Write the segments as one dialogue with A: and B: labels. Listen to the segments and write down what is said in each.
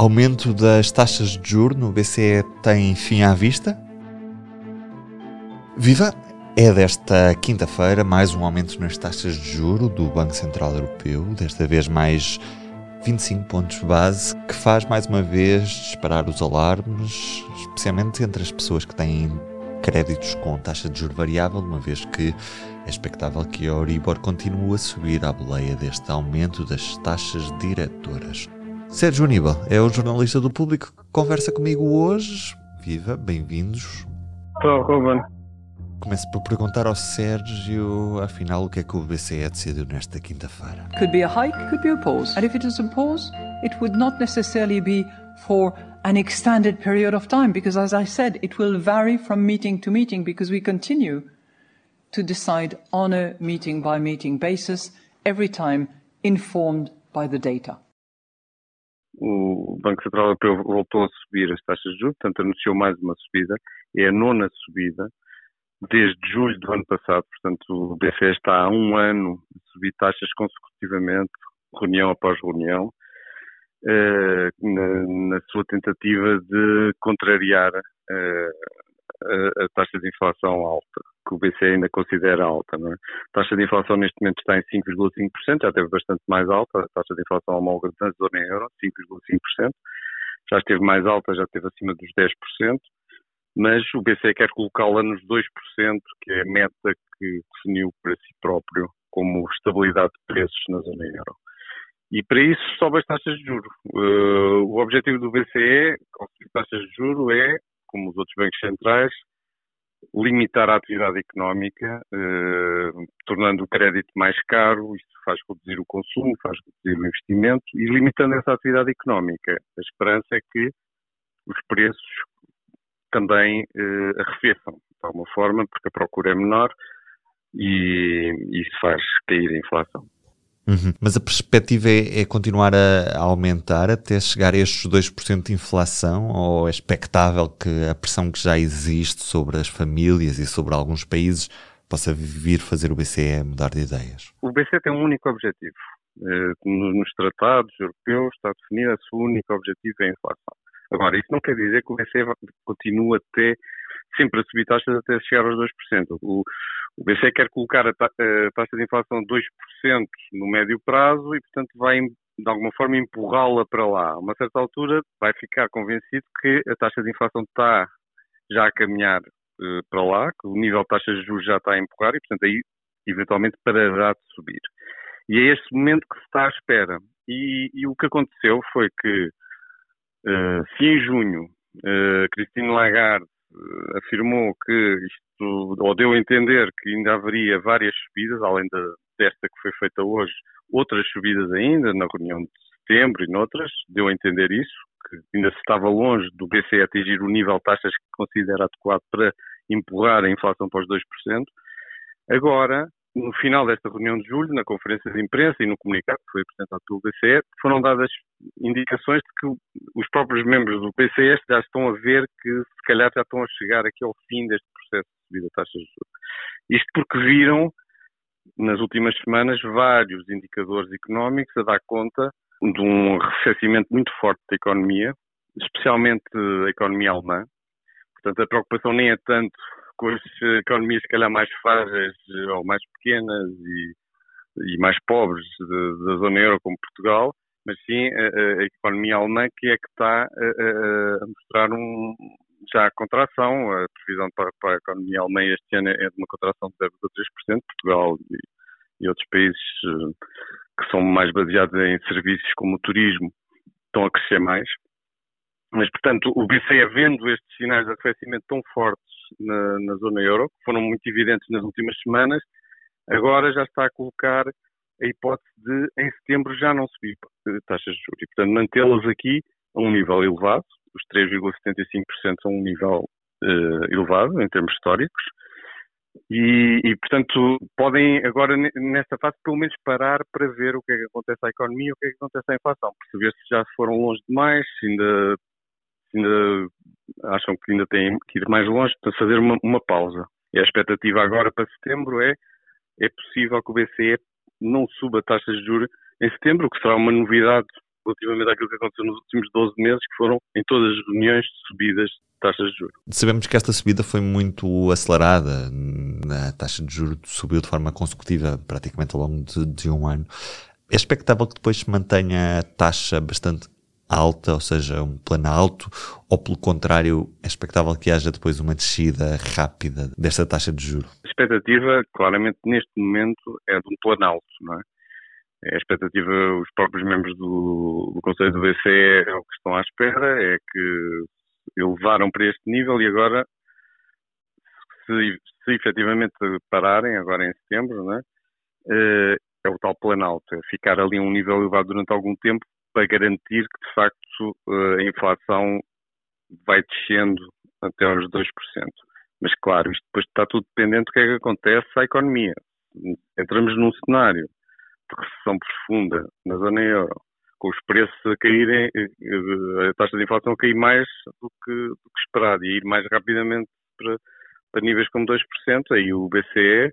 A: Aumento das taxas de juros no BCE tem fim à vista? Viva! É desta quinta-feira mais um aumento nas taxas de juro do Banco Central Europeu, desta vez mais 25 pontos base, que faz mais uma vez disparar os alarmes, especialmente entre as pessoas que têm créditos com taxa de juro variável, uma vez que é expectável que a Euribor continue a subir à boleia deste aumento das taxas diretoras. Sérgio Aníbal é o jornalista do público que conversa comigo hoje. Viva, bem-vindos.
B: Estou, Ruben.
A: Começo por perguntar ao Sérgio, afinal, o que é que o BCE decidiu nesta quinta-feira?
C: Could be a hike, could be a pause. And if it is a pause, it would not necessarily be for an extended period of time, because as I said, it will vary from meeting to meeting, because we continue to decide on a meeting by meeting basis, every time informed by the data
B: o Banco Central Europeu voltou a subir as taxas de juros, portanto anunciou mais uma subida, é a nona subida desde julho do ano passado, portanto o BCE está há um ano a subir taxas consecutivamente, reunião após reunião, eh, na, na, sua tentativa de contrariar eh, a, taxa de inflação alta que o BCE ainda considera alta. É? A taxa de inflação neste momento está em 5,5%, já esteve bastante mais alta, a taxa de inflação homóloga da zona euro, 5,5%, já esteve mais alta, já esteve acima dos 10%, mas o BCE quer colocá-la nos 2%, que é a meta que definiu para si próprio como estabilidade de preços na zona euro. E para isso sobe as taxas de juros. Uh, o objetivo do BCE, com as taxas de juros, é, como os outros bancos centrais, limitar a atividade económica, eh, tornando o crédito mais caro, isto faz reduzir o consumo, faz reduzir o investimento e limitando essa atividade económica. A esperança é que os preços também eh, arrefeçam, de alguma forma, porque a procura é menor e isso faz cair a inflação.
A: Uhum. Mas a perspectiva é, é continuar a, aumentar até chegar a estes 2% de inflação ou é expectável que a pressão que já existe sobre as famílias e sobre alguns países possa vir fazer o BCE mudar de ideias?
B: O BCE tem um único objetivo. Eh, nos tratados europeus está definido, o seu único objetivo é a inflação. Agora, isso não quer dizer que o BCE continue até sempre a subir taxas até chegar aos 2%. O, o BCE quer colocar a, taxa de inflação de 2% no médio prazo e, portanto, vai de alguma forma empurrá-la para lá. A uma certa altura vai ficar convencido que a taxa de inflação está já a caminhar uh, para lá, que o nível de taxas de juros já está a empurrar e, portanto, aí eventualmente parará de subir. E é este momento que se está à espera. E, e o que aconteceu foi que, uh, se em junho uh, Lagarde afirmou que isto ou deu a entender que ainda haveria várias subidas, além desta que foi feita hoje, outras subidas ainda, na reunião de setembro e noutras, deu a entender isso, que ainda se estava longe do BCE atingir o nível de taxas que considera adequado para empurrar a inflação para os 2%. Agora, no final desta reunião de julho, na conferência de imprensa e no comunicado que foi apresentado pelo BCE, foram dadas indicações de que os próprios membros do BCE já estão a ver que se calhar já estão a chegar aqui ao fim deste processo de subida de taxas de juros. Isto porque viram, nas últimas semanas, vários indicadores económicos a dar conta de um arrefecimento muito forte da economia, especialmente a economia alemã. Portanto, a preocupação nem é tanto com as economias, se calhar, mais frágeis ou mais pequenas e, e mais pobres da zona euro, como Portugal, mas sim a, a, economia alemã que é que está a, a mostrar um, já a contração. A previsão para, para, a economia alemã este ano é de uma contração de 0,3%, Portugal e, e outros países eh, que são mais baseados em serviços como o turismo estão a crescer mais. Mas, portanto, o BCE, vendo estes sinais de arrefecimento tão fortes na, na, zona euro, que foram muito evidentes nas últimas semanas, agora já está a colocar a hipótese de, em setembro, já não subir taxas de juros. E, portanto, mantê-las aqui a um nível elevado, os 3,75% são um nível uh, elevado em termos históricos. E, e, portanto, podem agora, nesta fase, pelo menos parar para ver o que é que acontece à economia, o que é que acontece à inflação, perceber se já foram longe demais, se ainda, se ainda acham que ainda têm que ir mais longe, para fazer uma, uma pausa. E a expectativa agora para setembro é é possível que o BCE não suba taxas de juros em setembro, o que será uma novidade relativamente àquilo que aconteceu nos últimos 12 meses, que foram em todas as reuniões subidas de taxas de juros.
A: Sabemos que esta subida foi muito acelerada, a taxa de juros subiu de forma consecutiva praticamente ao longo de, de um ano. É expectável que depois se mantenha a taxa bastante alta, ou seja, um plano alto, ou pelo contrário, é expectável que haja depois uma descida rápida desta taxa de juro?
B: A expectativa, claramente, neste momento, é de um plano alto, não é? A expectativa, os próprios membros do, do Conselho do BCE é o que estão à espera, é que elevaram para este nível e agora, se, se efetivamente pararem, agora em setembro, não é? Eh, é o tal plano alto, é ficar ali a um nível elevado durante algum tempo para garantir que, de facto, eh, a inflação vai descendo até aos 2%. Mas, claro, isto depois está tudo dependente do que é que acontece à economia. Entramos num cenário de recessão profunda na zona euro, com os preços a caírem, eh, a taxa de inflação a cair mais do que, do que esperado e ir mais rapidamente para, para níveis como 2%, aí o BCE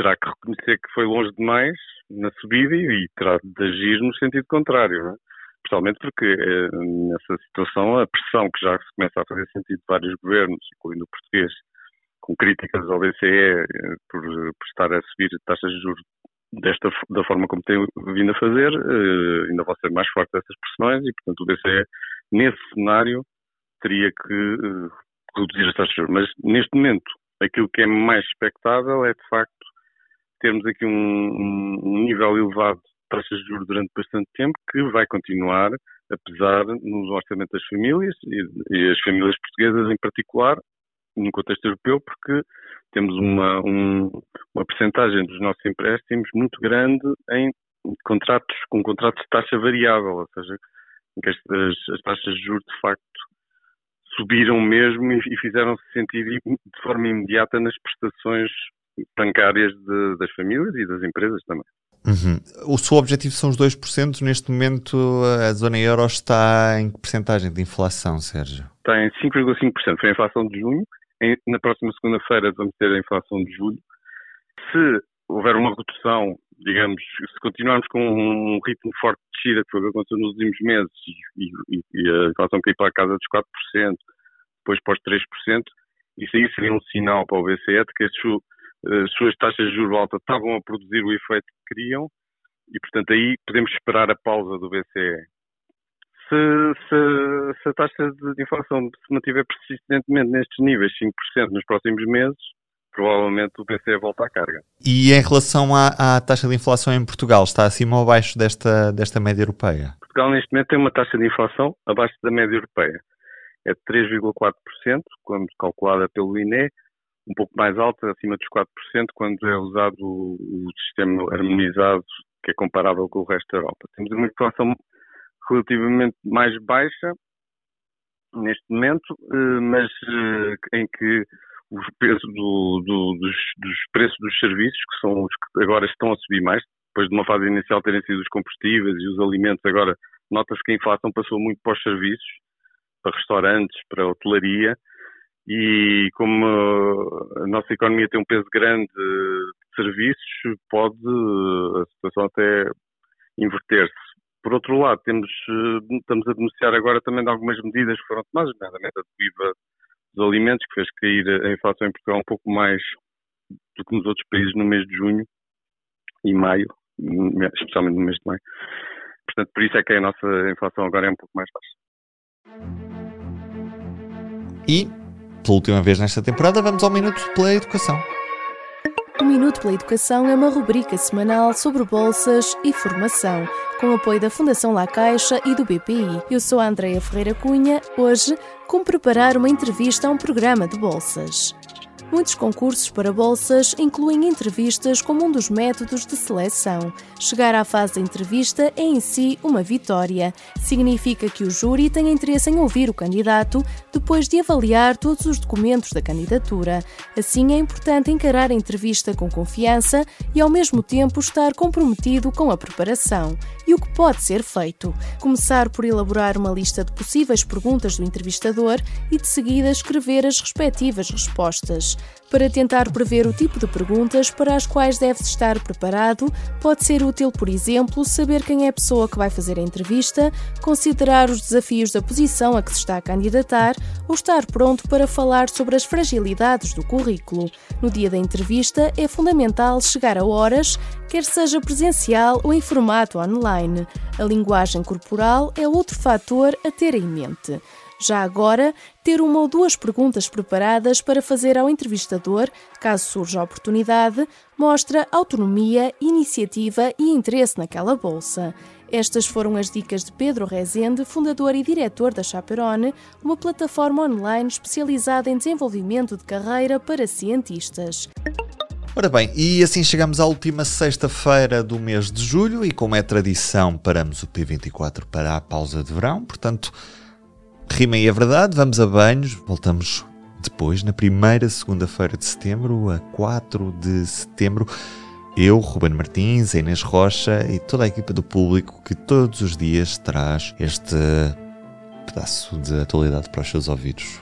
B: terá que reconhecer que foi longe demais na subida e, terá de agir no sentido contrário, não é? Especialmente porque eh, nessa situação a pressão que já se começa a fazer sentido de vários governos, incluindo o português, com críticas ao BCE eh, por, por estar a subir taxas de juros desta da forma como tem vindo a fazer, eh, ainda vai ser mais forte essas pressões e, portanto, o BCE, nesse cenário, teria que eh, reduzir as taxas de juros. Mas, neste momento, aquilo que é mais expectável é, de facto, termos aqui um, um nível elevado de taxas de juros durante bastante tempo, que vai continuar, apesar no orçamento das famílias e, e, as famílias portuguesas em particular, no contexto europeu, porque temos uma, um, uma percentagem dos nossos empréstimos muito grande em contratos, com contratos de taxa variável, ou seja, em que as, as taxas de juros de facto subiram mesmo e, e fizeram-se sentir de forma imediata nas prestações bancárias de, das famílias e das empresas também.
A: Uhum. O seu objetivo são os 2%. Neste momento, a zona euro está em que porcentagem de inflação, Sérgio?
B: Está em 5,5%. Foi a inflação de junho. Na próxima segunda-feira vamos ter a inflação de julho. Se houver uma redução, digamos, se continuarmos com um ritmo forte de descida, que foi o que aconteceu nos últimos meses, e, e, e a inflação cair para a casa dos 4%, depois para os 3%, isso aí seria um sinal para o BCE de que as as suas taxas de juros altas estavam a produzir o efeito que queriam e, portanto, aí podemos esperar a pausa do BCE. Se, se, se a taxa de inflação se mantiver persistentemente nestes níveis, 5% nos próximos meses, provavelmente o BCE volta à carga.
A: E em relação à, à, taxa de inflação em Portugal, está acima ou abaixo desta, desta média europeia?
B: Portugal neste momento tem uma taxa de inflação abaixo da média europeia. É de 3,4%, quando calculada pelo INE, um pouco mais alta, acima dos 4%, quando é usado o, o sistema harmonizado, que é comparável com o resto da Europa. Temos uma inflação relativamente mais baixa neste momento, eh, mas eh, em que os preços do, do, dos, dos, preços dos serviços, que são os que agora estão a subir mais, depois de uma fase inicial terem sido os combustíveis e os alimentos, agora nota-se que a inflação passou muito para os serviços, para restaurantes, para hotelaria, e como a nossa economia tem um peso grande de serviços, pode a situação até inverter-se. Por outro lado, temos, estamos a denunciar agora também de algumas medidas que foram tomadas, nomeadamente a IVA dos alimentos, que fez cair a inflação em Portugal um pouco mais do que nos outros países no mês de junho e maio, especialmente no mês de maio. Portanto, por isso é que a nossa inflação agora é um pouco mais baixa.
A: E pela última vez nesta temporada, vamos ao Minuto pela Educação.
D: O Minuto pela Educação é uma rubrica semanal sobre bolsas e formação, com apoio da Fundação La Caixa e do BPI. Eu sou a Andreia Ferreira Cunha, hoje, como preparar uma entrevista a um programa de bolsas. Muitos concursos para bolsas incluem entrevistas como um dos métodos de seleção. Chegar à fase da entrevista é em si uma vitória. Significa que o júri tem interesse em ouvir o candidato depois de avaliar todos os documentos da candidatura. Assim, é importante encarar a entrevista com confiança e, ao mesmo tempo, estar comprometido com a preparação. E o que pode ser feito? Começar por elaborar uma lista de possíveis perguntas do entrevistador e, de seguida, escrever as respectivas respostas. Para tentar prever o tipo de perguntas para as quais deve estar preparado, pode ser útil, por exemplo, saber quem é a pessoa que vai fazer a entrevista, considerar os desafios da posição a que se está a candidatar ou estar pronto para falar sobre as fragilidades do currículo. No dia da entrevista, é fundamental chegar a horas, quer seja presencial ou em formato online. A linguagem corporal é outro fator a ter em mente. Já agora, ter uma ou duas perguntas preparadas para fazer ao entrevistador, caso surja a oportunidade, mostra autonomia, iniciativa e interesse naquela bolsa. Estas foram as dicas de Pedro Rezende, fundador e diretor da Chaperone, uma plataforma online especializada em desenvolvimento de carreira para cientistas.
A: Ora bem, e assim chegamos à última sexta-feira do mês de julho e como é tradição paramos o P24 para a pausa de verão, portanto Rimem a verdade, vamos a banhos, voltamos depois, na primeira segunda-feira de setembro, a 4 de setembro. Eu, Ruben Martins, Inês Rocha e toda a equipa do público que todos os dias traz este pedaço de atualidade para os seus ouvidos.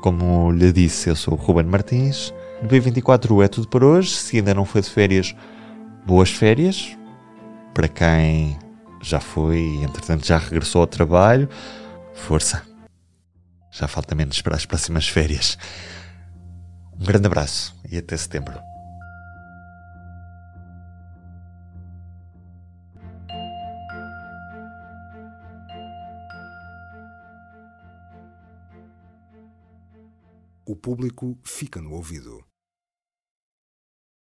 A: Como lhe disse, eu sou o Ruben Martins. No P24 é tudo por hoje. Se ainda não foi de férias, boas férias. Para quem já foi entretanto já regressou ao trabalho, força! Já falta menos para as próximas férias. Um grande abraço e até setembro.
E: O público fica no ouvido.